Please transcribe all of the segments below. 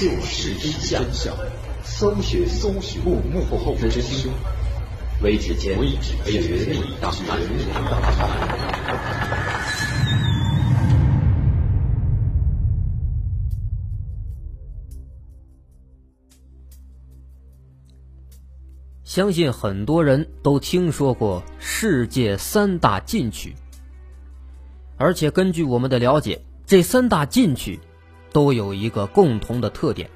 就是真相，搜寻搜寻幕幕后真凶。微指尖绝密档案。相信很多人都听说过世界三大禁曲，而且根据我们的了解，这三大禁曲都有一个共同的特点，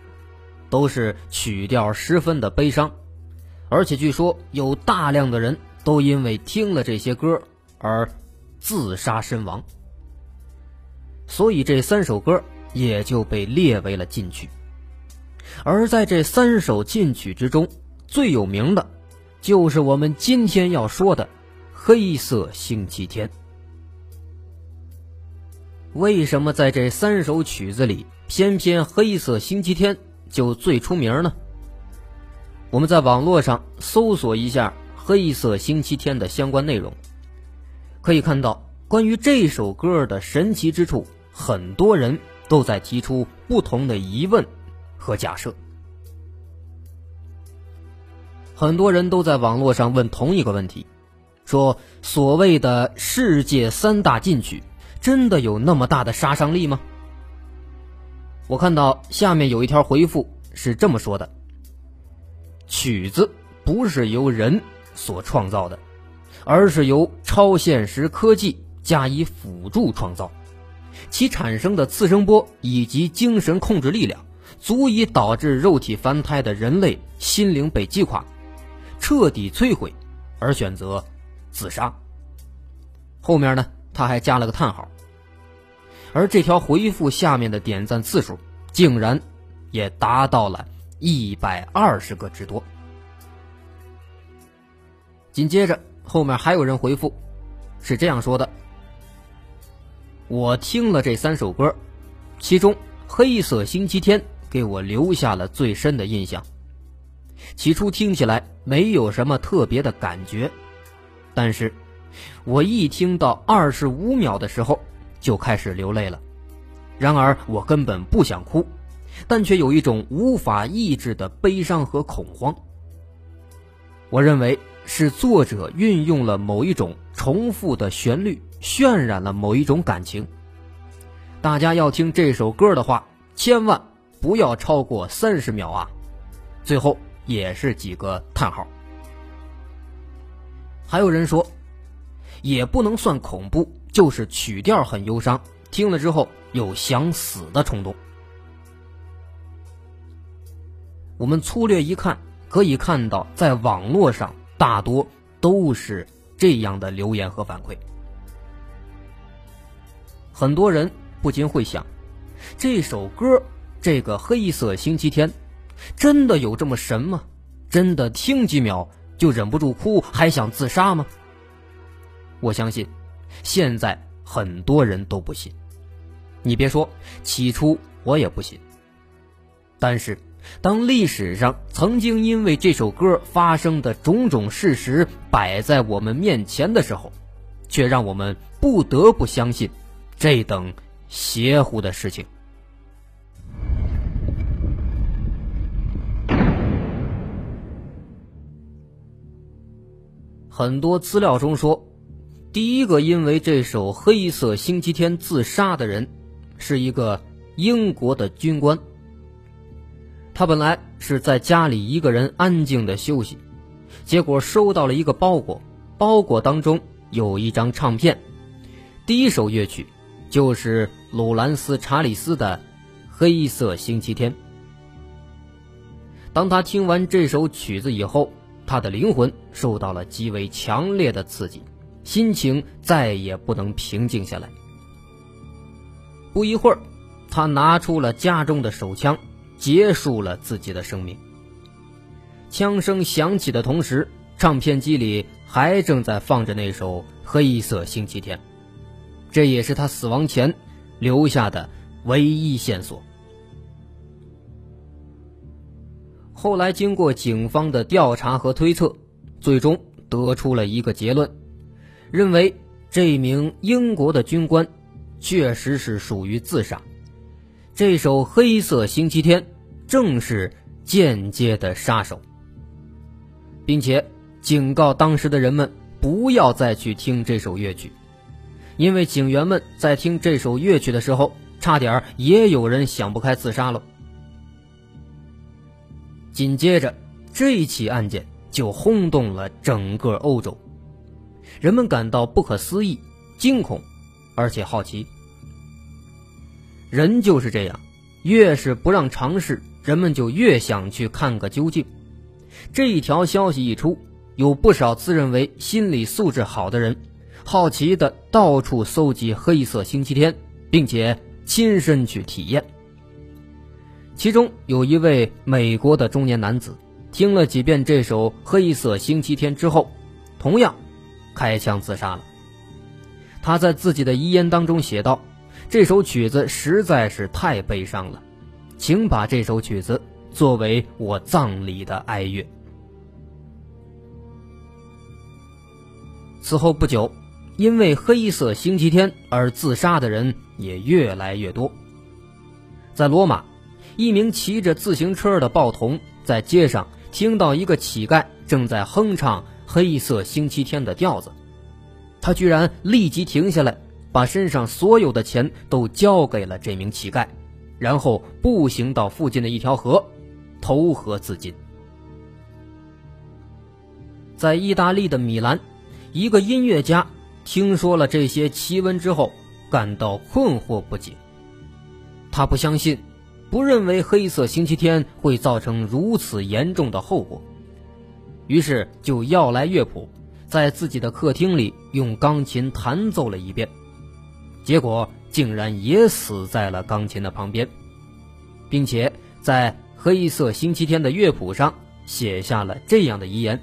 都是曲调十分的悲伤，而且据说有大量的人都因为听了这些歌而自杀身亡，所以这三首歌也就被列为了禁曲。而在这三首禁曲之中，最有名的，就是我们今天要说的《黑色星期天》。为什么在这三首曲子里，偏偏《黑色星期天》就最出名呢？我们在网络上搜索一下《黑色星期天》的相关内容，可以看到关于这首歌的神奇之处，很多人都在提出不同的疑问和假设。很多人都在网络上问同一个问题，说所谓的世界三大禁曲，真的有那么大的杀伤力吗？我看到下面有一条回复是这么说的：曲子不是由人所创造的，而是由超现实科技加以辅助创造，其产生的次声波以及精神控制力量，足以导致肉体凡胎的人类心灵被击垮。彻底摧毁，而选择自杀。后面呢，他还加了个叹号。而这条回复下面的点赞次数，竟然也达到了一百二十个之多。紧接着后面还有人回复，是这样说的：“我听了这三首歌，其中《黑色星期天》给我留下了最深的印象。”起初听起来没有什么特别的感觉，但是，我一听到二十五秒的时候就开始流泪了。然而我根本不想哭，但却有一种无法抑制的悲伤和恐慌。我认为是作者运用了某一种重复的旋律，渲染了某一种感情。大家要听这首歌的话，千万不要超过三十秒啊！最后。也是几个叹号。还有人说，也不能算恐怖，就是曲调很忧伤，听了之后有想死的冲动。我们粗略一看，可以看到，在网络上大多都是这样的留言和反馈。很多人不禁会想，这首歌，这个黑色星期天。真的有这么神吗？真的听几秒就忍不住哭，还想自杀吗？我相信，现在很多人都不信。你别说，起初我也不信。但是，当历史上曾经因为这首歌发生的种种事实摆在我们面前的时候，却让我们不得不相信这等邪乎的事情。很多资料中说，第一个因为这首《黑色星期天》自杀的人，是一个英国的军官。他本来是在家里一个人安静的休息，结果收到了一个包裹，包裹当中有一张唱片，第一首乐曲就是鲁兰斯·查理斯的《黑色星期天》。当他听完这首曲子以后，他的灵魂受到了极为强烈的刺激，心情再也不能平静下来。不一会儿，他拿出了家中的手枪，结束了自己的生命。枪声响起的同时，唱片机里还正在放着那首《黑色星期天》，这也是他死亡前留下的唯一线索。后来经过警方的调查和推测，最终得出了一个结论，认为这名英国的军官确实是属于自杀。这首《黑色星期天》正是间接的杀手，并且警告当时的人们不要再去听这首乐曲，因为警员们在听这首乐曲的时候，差点也有人想不开自杀了。紧接着，这起案件就轰动了整个欧洲，人们感到不可思议、惊恐，而且好奇。人就是这样，越是不让尝试，人们就越想去看个究竟。这一条消息一出，有不少自认为心理素质好的人，好奇的到处搜集《黑色星期天》，并且亲身去体验。其中有一位美国的中年男子，听了几遍这首《黑色星期天》之后，同样开枪自杀了。他在自己的遗言当中写道：“这首曲子实在是太悲伤了，请把这首曲子作为我葬礼的哀乐。”此后不久，因为《黑色星期天》而自杀的人也越来越多，在罗马。一名骑着自行车的报童在街上听到一个乞丐正在哼唱《黑色星期天》的调子，他居然立即停下来，把身上所有的钱都交给了这名乞丐，然后步行到附近的一条河，投河自尽。在意大利的米兰，一个音乐家听说了这些奇闻之后，感到困惑不解，他不相信。不认为黑色星期天会造成如此严重的后果，于是就要来乐谱，在自己的客厅里用钢琴弹奏了一遍，结果竟然也死在了钢琴的旁边，并且在黑色星期天的乐谱上写下了这样的遗言：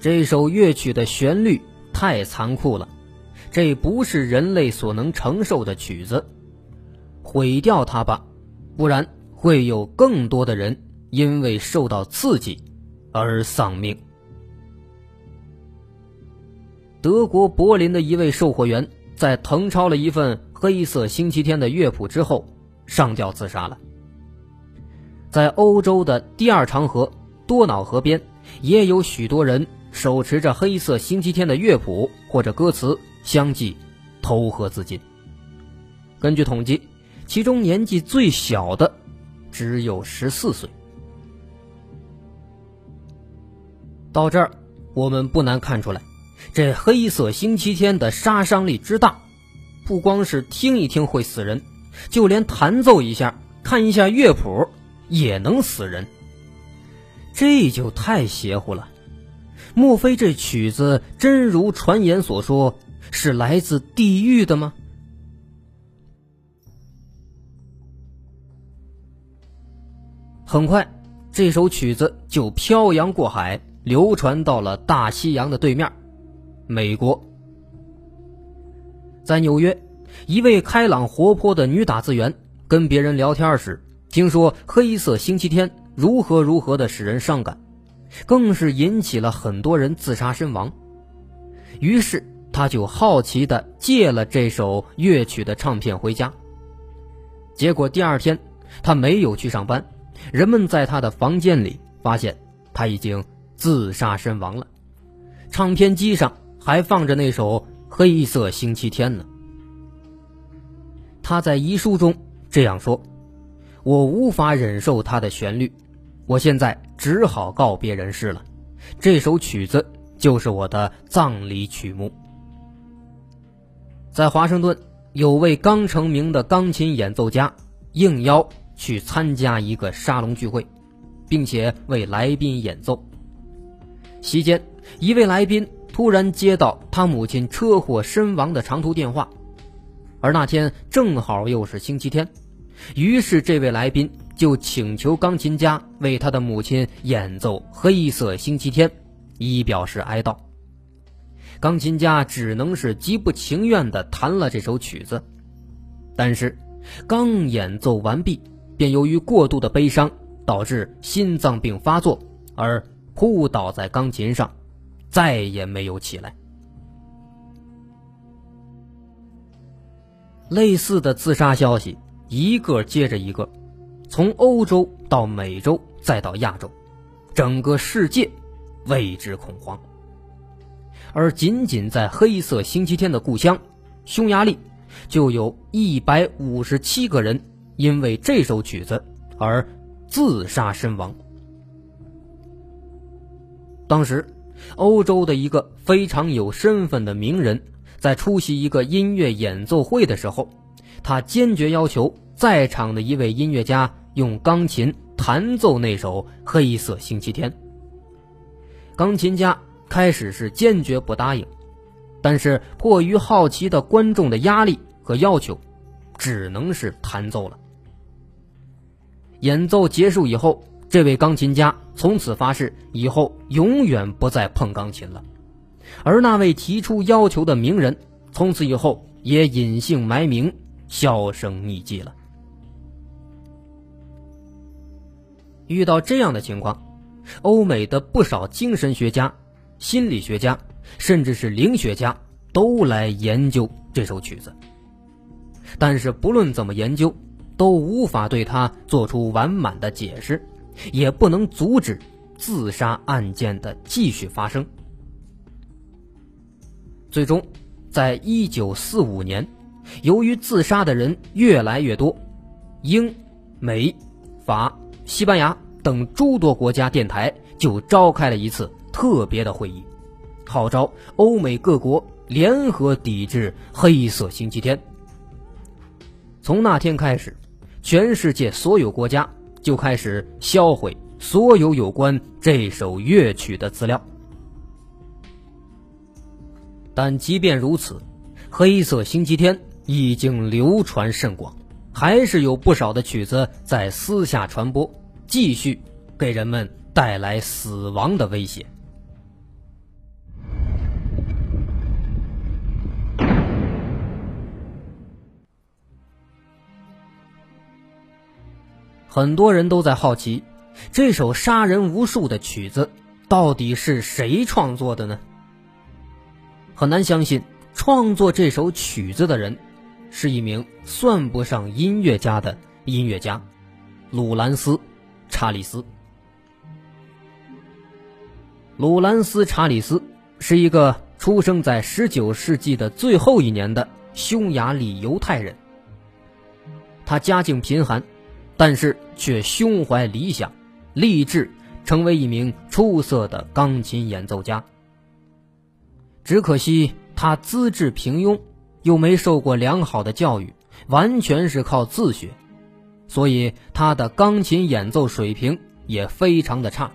这首乐曲的旋律太残酷了，这不是人类所能承受的曲子。毁掉它吧，不然会有更多的人因为受到刺激而丧命。德国柏林的一位售货员在誊抄了一份《黑色星期天》的乐谱之后，上吊自杀了。在欧洲的第二长河多瑙河边，也有许多人手持着《黑色星期天》的乐谱或者歌词，相继投河自尽。根据统计。其中年纪最小的只有十四岁。到这儿，我们不难看出来，这黑色星期天的杀伤力之大，不光是听一听会死人，就连弹奏一下、看一下乐谱也能死人。这就太邪乎了！莫非这曲子真如传言所说，是来自地狱的吗？很快，这首曲子就漂洋过海，流传到了大西洋的对面——美国。在纽约，一位开朗活泼的女打字员跟别人聊天时，听说《黑色星期天》如何如何的使人伤感，更是引起了很多人自杀身亡。于是，他就好奇的借了这首乐曲的唱片回家。结果第二天，他没有去上班。人们在他的房间里发现他已经自杀身亡了，唱片机上还放着那首《黑色星期天》呢。他在遗书中这样说：“我无法忍受它的旋律，我现在只好告别人世了。这首曲子就是我的葬礼曲目。”在华盛顿，有位刚成名的钢琴演奏家应邀。去参加一个沙龙聚会，并且为来宾演奏。席间，一位来宾突然接到他母亲车祸身亡的长途电话，而那天正好又是星期天，于是这位来宾就请求钢琴家为他的母亲演奏《黑色星期天》，以表示哀悼。钢琴家只能是极不情愿地弹了这首曲子，但是刚演奏完毕。便由于过度的悲伤，导致心脏病发作，而扑倒在钢琴上，再也没有起来。类似的自杀消息一个接着一个，从欧洲到美洲再到亚洲，整个世界为之恐慌。而仅仅在黑色星期天的故乡匈牙利，就有一百五十七个人因为这首曲子而自杀身亡。当时，欧洲的一个非常有身份的名人，在出席一个音乐演奏会的时候，他坚决要求在场的一位音乐家用钢琴弹奏那首《黑色星期天》。钢琴家开始是坚决不答应，但是迫于好奇的观众的压力和要求，只能是弹奏了。演奏结束以后。这位钢琴家从此发誓，以后永远不再碰钢琴了。而那位提出要求的名人，从此以后也隐姓埋名，销声匿迹了。遇到这样的情况，欧美的不少精神学家、心理学家，甚至是灵学家，都来研究这首曲子。但是不论怎么研究，都无法对它做出完满的解释。也不能阻止自杀案件的继续发生。最终，在一九四五年，由于自杀的人越来越多，英、美、法、西班牙等诸多国家电台就召开了一次特别的会议，号召欧美各国联合抵制黑色星期天。从那天开始，全世界所有国家。就开始销毁所有有关这首乐曲的资料。但即便如此，黑色星期天已经流传甚广，还是有不少的曲子在私下传播，继续给人们带来死亡的威胁。很多人都在好奇，这首杀人无数的曲子到底是谁创作的呢？很难相信，创作这首曲子的人是一名算不上音乐家的音乐家——鲁兰斯·查理斯。鲁兰斯·查理斯是一个出生在19世纪的最后一年的匈牙利犹太人，他家境贫寒。但是却胸怀理想，立志成为一名出色的钢琴演奏家。只可惜他资质平庸，又没受过良好的教育，完全是靠自学，所以他的钢琴演奏水平也非常的差。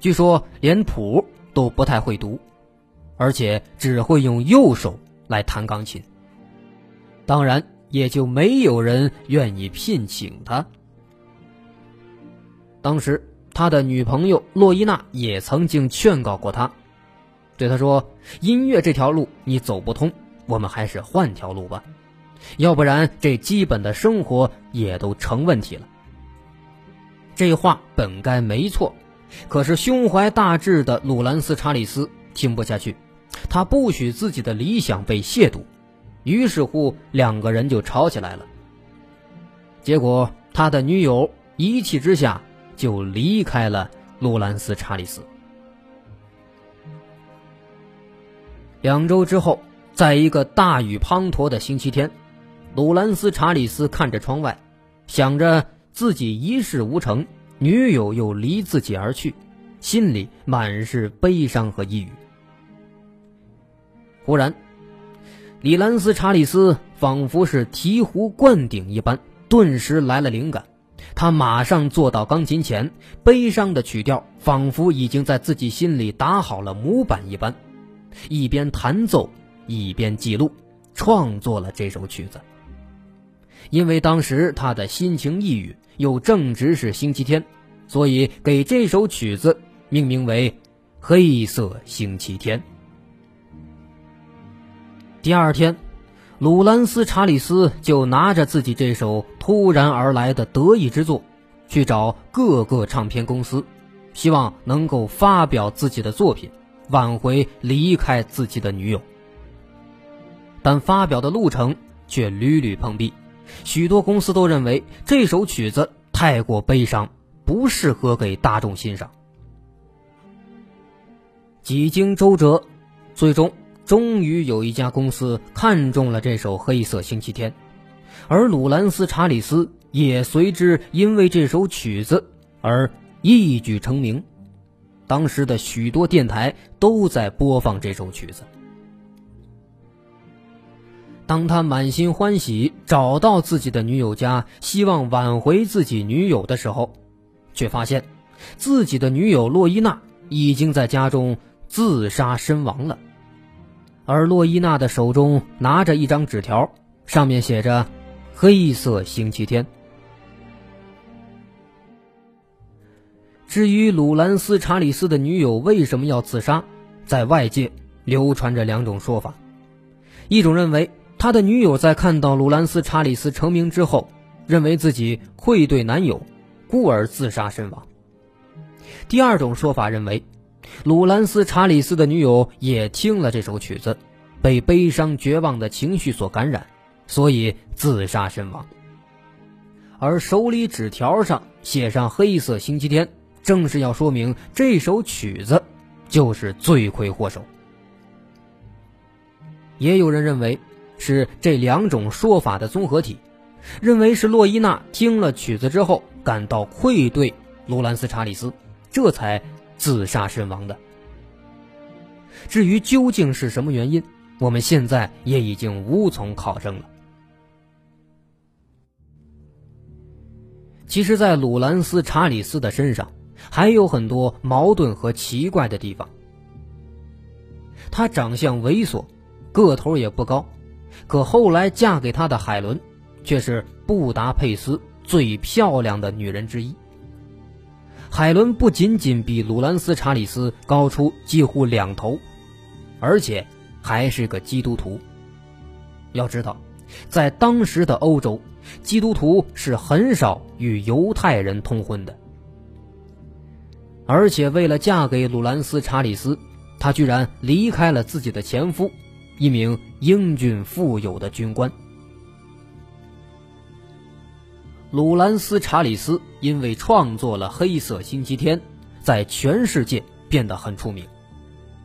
据说连谱都不太会读，而且只会用右手来弹钢琴。当然。也就没有人愿意聘请他。当时，他的女朋友洛伊娜也曾经劝告过他，对他说：“音乐这条路你走不通，我们还是换条路吧，要不然这基本的生活也都成问题了。”这话本该没错，可是胸怀大志的鲁兰斯·查理斯听不下去，他不许自己的理想被亵渎。于是乎，两个人就吵起来了。结果，他的女友一气之下就离开了鲁兰斯·查理斯。两周之后，在一个大雨滂沱的星期天，鲁兰斯·查理斯看着窗外，想着自己一事无成，女友又离自己而去，心里满是悲伤和抑郁。忽然，李兰斯·查理斯仿佛是醍醐灌顶一般，顿时来了灵感。他马上坐到钢琴前，悲伤的曲调仿佛已经在自己心里打好了模板一般，一边弹奏，一边记录，创作了这首曲子。因为当时他的心情抑郁，又正值是星期天，所以给这首曲子命名为《黑色星期天》。第二天，鲁兰斯·查理斯就拿着自己这首突然而来的得意之作，去找各个唱片公司，希望能够发表自己的作品，挽回离开自己的女友。但发表的路程却屡屡碰壁，许多公司都认为这首曲子太过悲伤，不适合给大众欣赏。几经周折，最终终于有一家公司看中了这首《黑色星期天》，而鲁兰斯·查理斯也随之因为这首曲子而一举成名。当时的许多电台都在播放这首曲子。当他满心欢喜找到自己的女友家，希望挽回自己女友的时候，却发现自己的女友洛伊娜已经在家中。自杀身亡了，而洛伊娜的手中拿着一张纸条，上面写着“黑色星期天”。至于鲁兰斯·查理斯的女友为什么要自杀，在外界流传着两种说法：一种认为他的女友在看到鲁兰斯·查理斯成名之后，认为自己愧对男友，故而自杀身亡；第二种说法认为。鲁兰斯·查理斯的女友也听了这首曲子，被悲伤绝望的情绪所感染，所以自杀身亡。而手里纸条上写上“黑色星期天”，正是要说明这首曲子就是罪魁祸首。也有人认为是这两种说法的综合体，认为是洛伊娜听了曲子之后感到愧对鲁兰斯·查理斯，这才。自杀身亡的。至于究竟是什么原因，我们现在也已经无从考证了。其实，在鲁兰斯·查理斯的身上还有很多矛盾和奇怪的地方。他长相猥琐，个头也不高，可后来嫁给他的海伦，却是布达佩斯最漂亮的女人之一。海伦不仅仅比鲁兰斯·查理斯高出几乎两头，而且还是个基督徒。要知道，在当时的欧洲，基督徒是很少与犹太人通婚的。而且，为了嫁给鲁兰斯·查理斯，她居然离开了自己的前夫，一名英俊富有的军官。鲁兰斯·查理斯因为创作了《黑色星期天》，在全世界变得很出名。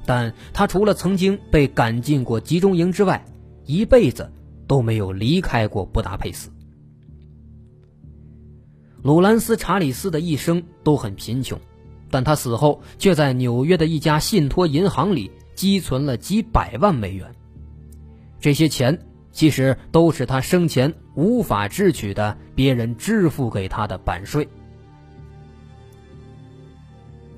但他除了曾经被赶进过集中营之外，一辈子都没有离开过布达佩斯。鲁兰斯·查理斯的一生都很贫穷，但他死后却在纽约的一家信托银行里积存了几百万美元。这些钱。其实都是他生前无法支取的，别人支付给他的版税。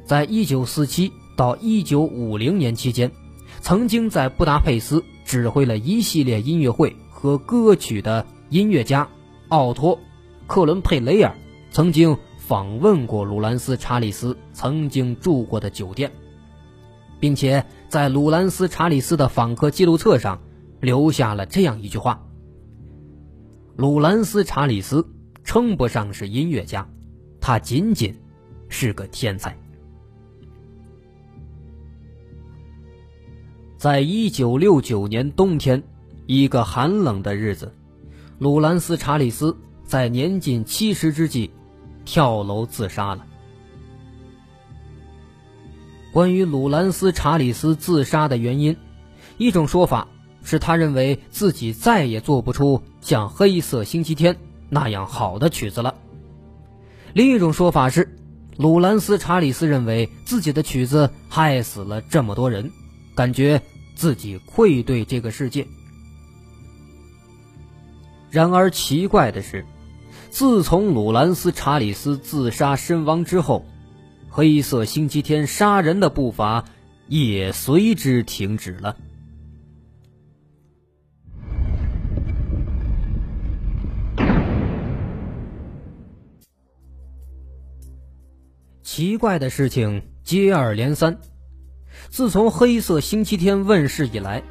在一九四七到一九五零年期间，曾经在布达佩斯指挥了一系列音乐会和歌曲的音乐家奥托·克伦佩雷尔，曾经访问过鲁兰斯·查理斯曾经住过的酒店，并且在鲁兰斯·查理斯的访客记录册上。留下了这样一句话：“鲁兰斯·查理斯称不上是音乐家，他仅仅是个天才。”在一九六九年冬天，一个寒冷的日子，鲁兰斯·查理斯在年近七十之际跳楼自杀了。关于鲁兰斯·查理斯自杀的原因，一种说法。是他认为自己再也做不出像《黑色星期天》那样好的曲子了。另一种说法是，鲁兰斯·查理斯认为自己的曲子害死了这么多人，感觉自己愧对这个世界。然而奇怪的是，自从鲁兰斯·查理斯自杀身亡之后，《黑色星期天》杀人的步伐也随之停止了。奇怪的事情接二连三。自从《黑色星期天》问世以来，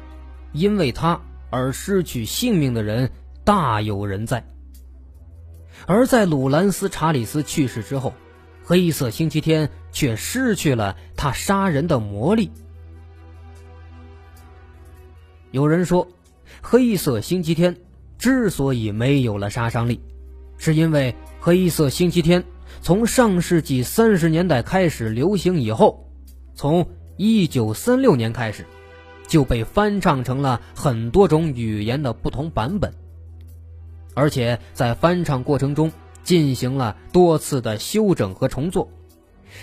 因为他而失去性命的人大有人在。而在鲁兰斯·查理斯去世之后，《黑色星期天》却失去了他杀人的魔力。有人说，《黑色星期天》之所以没有了杀伤力，是因为黑色星期天从上世纪三十年代开始流行以后，从一九三六年开始就被翻唱成了很多种语言的不同版本，而且在翻唱过程中进行了多次的修整和重做。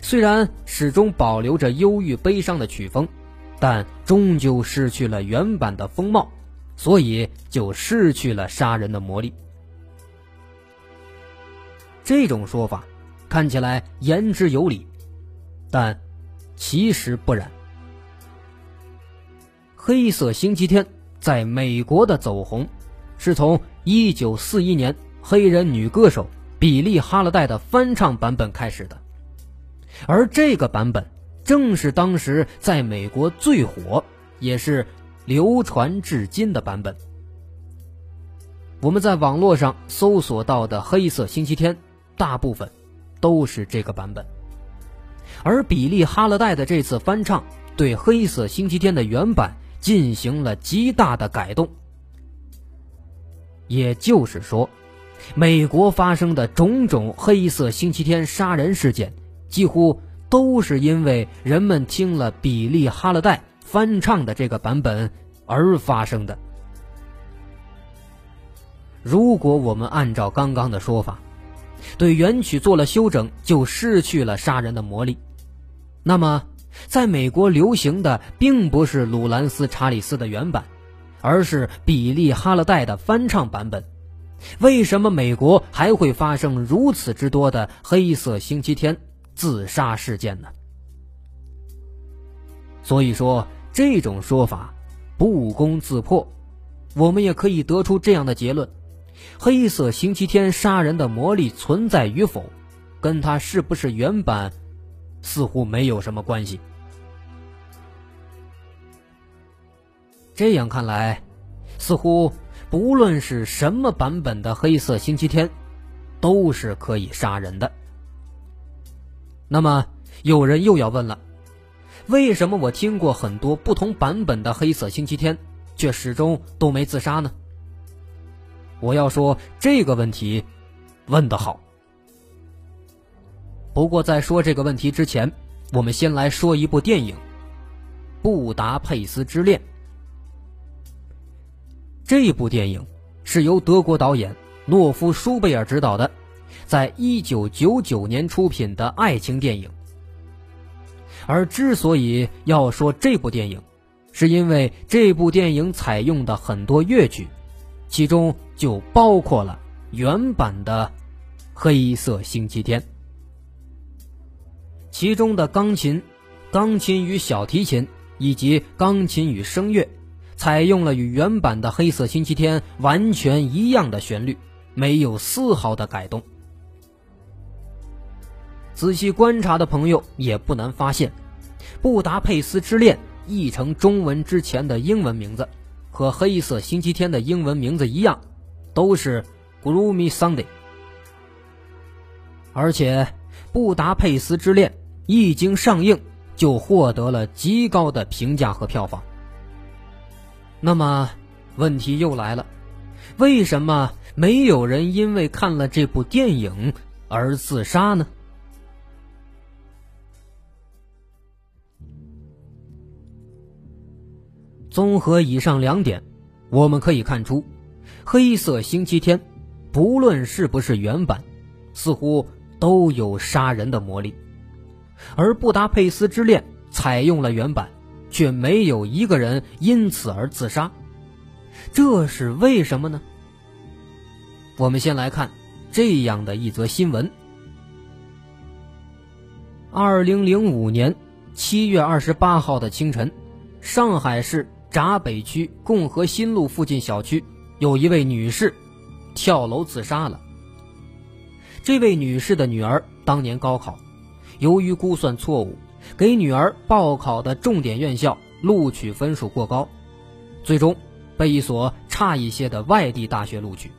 虽然始终保留着忧郁悲伤的曲风，但终究失去了原版的风貌，所以就失去了杀人的魔力。这种说法看起来言之有理，但其实不然。黑色星期天在美国的走红，是从1941年黑人女歌手比利·哈勒戴的翻唱版本开始的。而这个版本正是当时在美国最火，也是流传至今的版本。我们在网络上搜索到的《黑色星期天》，大部分都是这个版本。而比利·哈勒戴的这次翻唱，对《黑色星期天》的原版进行了极大的改动。也就是说，美国发生的种种黑色星期天杀人事件。几乎都是因为人们听了比利·哈勒戴翻唱的这个版本而发生的。如果我们按照刚刚的说法，对原曲做了修整，就失去了杀人的魔力。那么，在美国流行的并不是鲁兰斯·查理斯的原版，而是比利·哈勒戴的翻唱版本。为什么美国还会发生如此之多的黑色星期天？自杀事件呢？所以说这种说法不攻自破，我们也可以得出这样的结论：黑色星期天杀人的魔力存在与否，跟他是不是原版似乎没有什么关系。这样看来，似乎不论是什么版本的黑色星期天，都是可以杀人的。那么，有人又要问了：为什么我听过很多不同版本的黑色星期天，却始终都没自杀呢？我要说这个问题，问得好。不过在说这个问题之前，我们先来说一部电影《布达佩斯之恋》。这部电影是由德国导演诺夫·舒贝尔执导的。在一九九九年出品的爱情电影，而之所以要说这部电影，是因为这部电影采用的很多乐曲，其中就包括了原版的《黑色星期天》，其中的钢琴、钢琴与小提琴以及钢琴与声乐，采用了与原版的《黑色星期天》完全一样的旋律，没有丝毫的改动。仔细观察的朋友也不难发现，《布达佩斯之恋》译成中文之前的英文名字，和《黑色星期天》的英文名字一样，都是 Gloomy Sunday。而且，《布达佩斯之恋》一经上映就获得了极高的评价和票房。那么，问题又来了：为什么没有人因为看了这部电影而自杀呢？综合以上两点，我们可以看出，《黑色星期天》不论是不是原版，似乎都有杀人的魔力；而《布达佩斯之恋》采用了原版，却没有一个人因此而自杀，这是为什么呢？我们先来看这样的一则新闻：二零零五年七月二十八号的清晨，上海市。闸北区共和新路附近小区，有一位女士跳楼自杀了。这位女士的女儿当年高考，由于估算错误，给女儿报考的重点院校录取分数过高，最终被一所差一些的外地大学录取。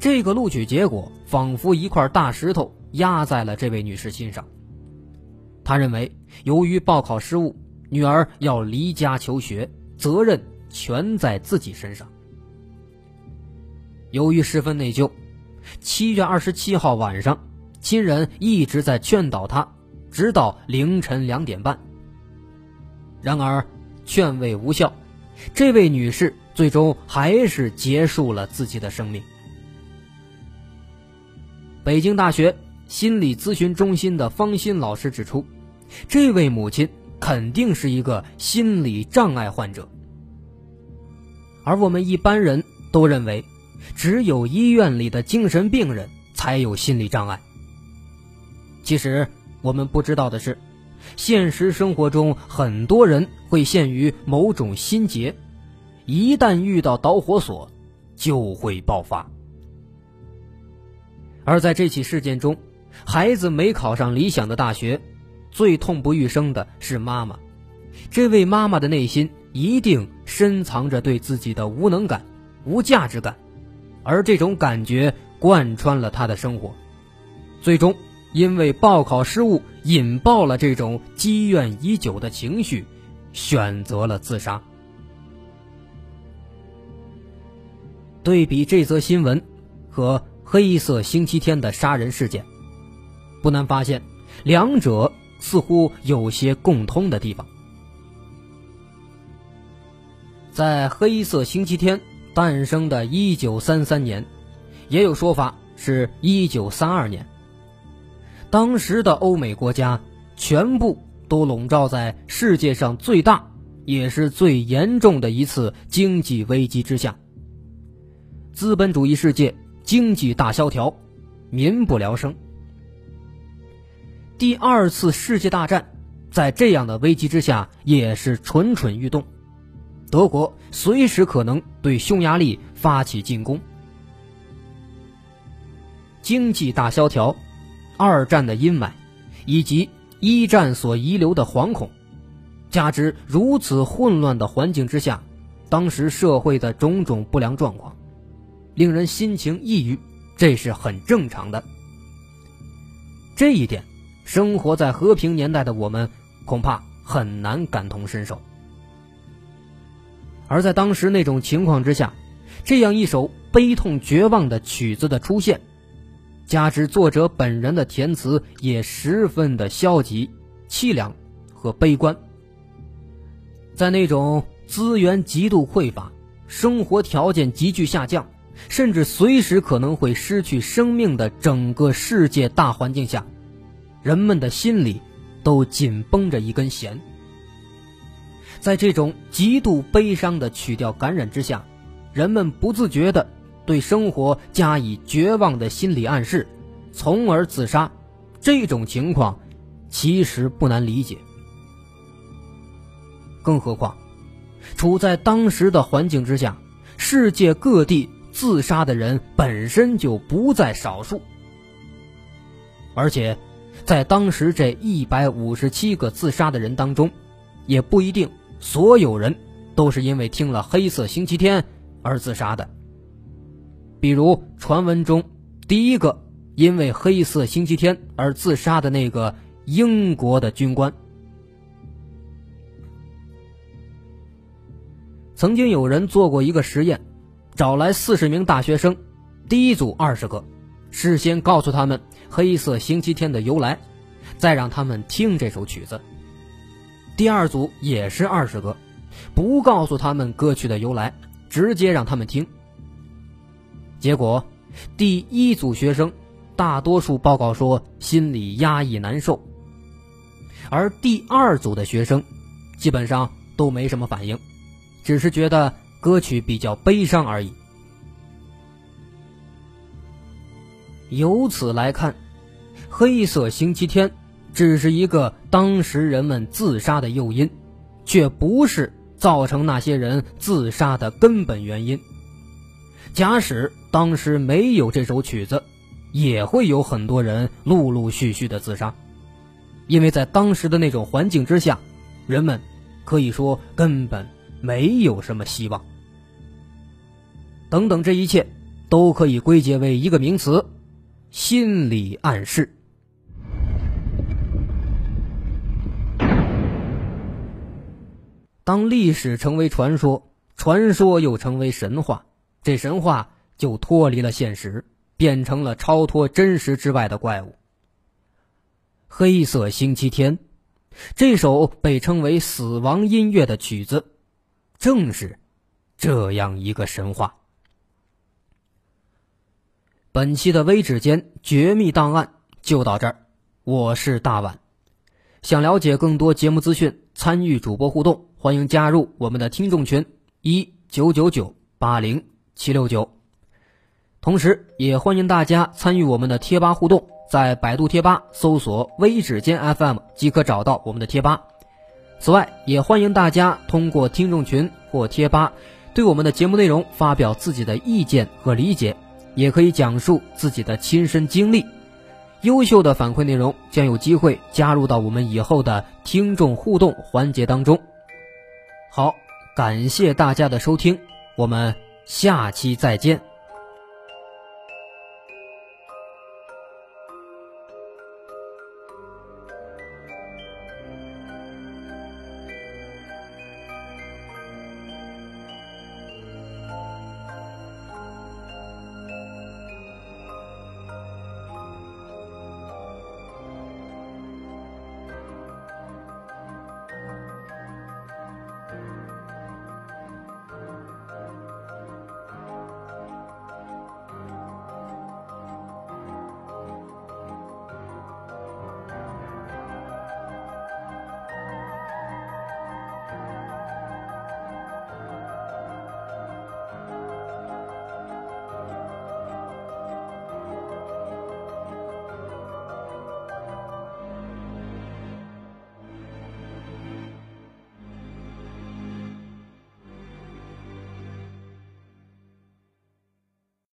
这个录取结果仿佛一块大石头压在了这位女士心上。她认为，由于报考失误。女儿要离家求学，责任全在自己身上。由于十分内疚，七月二十七号晚上，亲人一直在劝导他，直到凌晨两点半。然而，劝慰无效，这位女士最终还是结束了自己的生命。北京大学心理咨询中心的方鑫老师指出，这位母亲肯定是一个心理障碍患者，而我们一般人都认为，只有医院里的精神病人才有心理障碍。其实，我们不知道的是。现实生活中，很多人会陷于某种心结，一旦遇到导火索，就会爆发。而在这起事件中，孩子没考上理想的大学，最痛不欲生的是妈妈。这位妈妈的内心一定深藏着对自己的无能感、无价值感，而这种感觉贯穿了她的生活，最终。因为报考失误引爆了这种积怨已久的情绪，选择了自杀。对比这则新闻和黑色星期天的杀人事件，不难发现，两者似乎有些共通的地方。在黑色星期天诞生的一九三三年，也有说法是一九三二年。当时的欧美国家全部都笼罩在世界上最大也是最严重的一次经济危机之下。资本主义世界经济大萧条，民不聊生。第二次世界大战在这样的危机之下也是蠢蠢欲动，德国随时可能对匈牙利发起进攻。经济大萧条。二战的阴霾，以及一战所遗留的惶恐，加之如此混乱的环境之下，当时社会的种种不良状况，令人心情抑郁，这是很正常的。这一点，生活在和平年代的我们恐怕很难感同身受。而在当时那种情况之下，这样一首悲痛绝望的曲子的出现。加之作者本人的填词也十分的消极、凄凉和悲观。在那种资源极度匮乏、生活条件急剧下降，甚至随时可能会失去生命的整个世界大环境下，人们的心里都紧绷着一根弦。在这种极度悲伤的曲调感染之下，人们不自觉的。对生活加以绝望的心理暗示，从而自杀，这种情况其实不难理解。更何况，处在当时的环境之下，世界各地自杀的人本身就不在少数，而且，在当时这一百五十七个自杀的人当中，也不一定所有人都是因为听了《黑色星期天》而自杀的。比如传闻中，第一个因为黑色星期天而自杀的那个英国的军官，曾经有人做过一个实验，找来四十名大学生，第一组二十个，事先告诉他们黑色星期天的由来，再让他们听这首曲子；第二组也是二十个，不告诉他们歌曲的由来，直接让他们听。结果，第一组学生大多数报告说心里压抑难受，而第二组的学生基本上都没什么反应，只是觉得歌曲比较悲伤而已。由此来看，黑色星期天只是一个当时人们自杀的诱因，却不是造成那些人自杀的根本原因。假使当时没有这首曲子，也会有很多人陆陆续续的自杀，因为在当时的那种环境之下，人们可以说根本没有什么希望。等等，这一切都可以归结为一个名词：心理暗示。当历史成为传说，传说又成为神话。这神话就脱离了现实，变成了超脱真实之外的怪物。黑色星期天，这首被称为死亡音乐的曲子，正是这样一个神话。本期的微指尖绝密档案就到这儿，我是大碗。想了解更多节目资讯，参与主播互动，欢迎加入我们的听众群一九九九八零七六九。同时，也欢迎大家参与我们的贴吧互动。在百度贴吧搜索“微指尖 FM” 即可找到我们的贴吧。此外，也欢迎大家通过听众群或贴吧，对我们的节目内容发表自己的意见和理解，也可以讲述自己的亲身经历。优秀的反馈内容将有机会加入到我们以后的听众互动环节当中。好，感谢大家的收听，我们下期再见。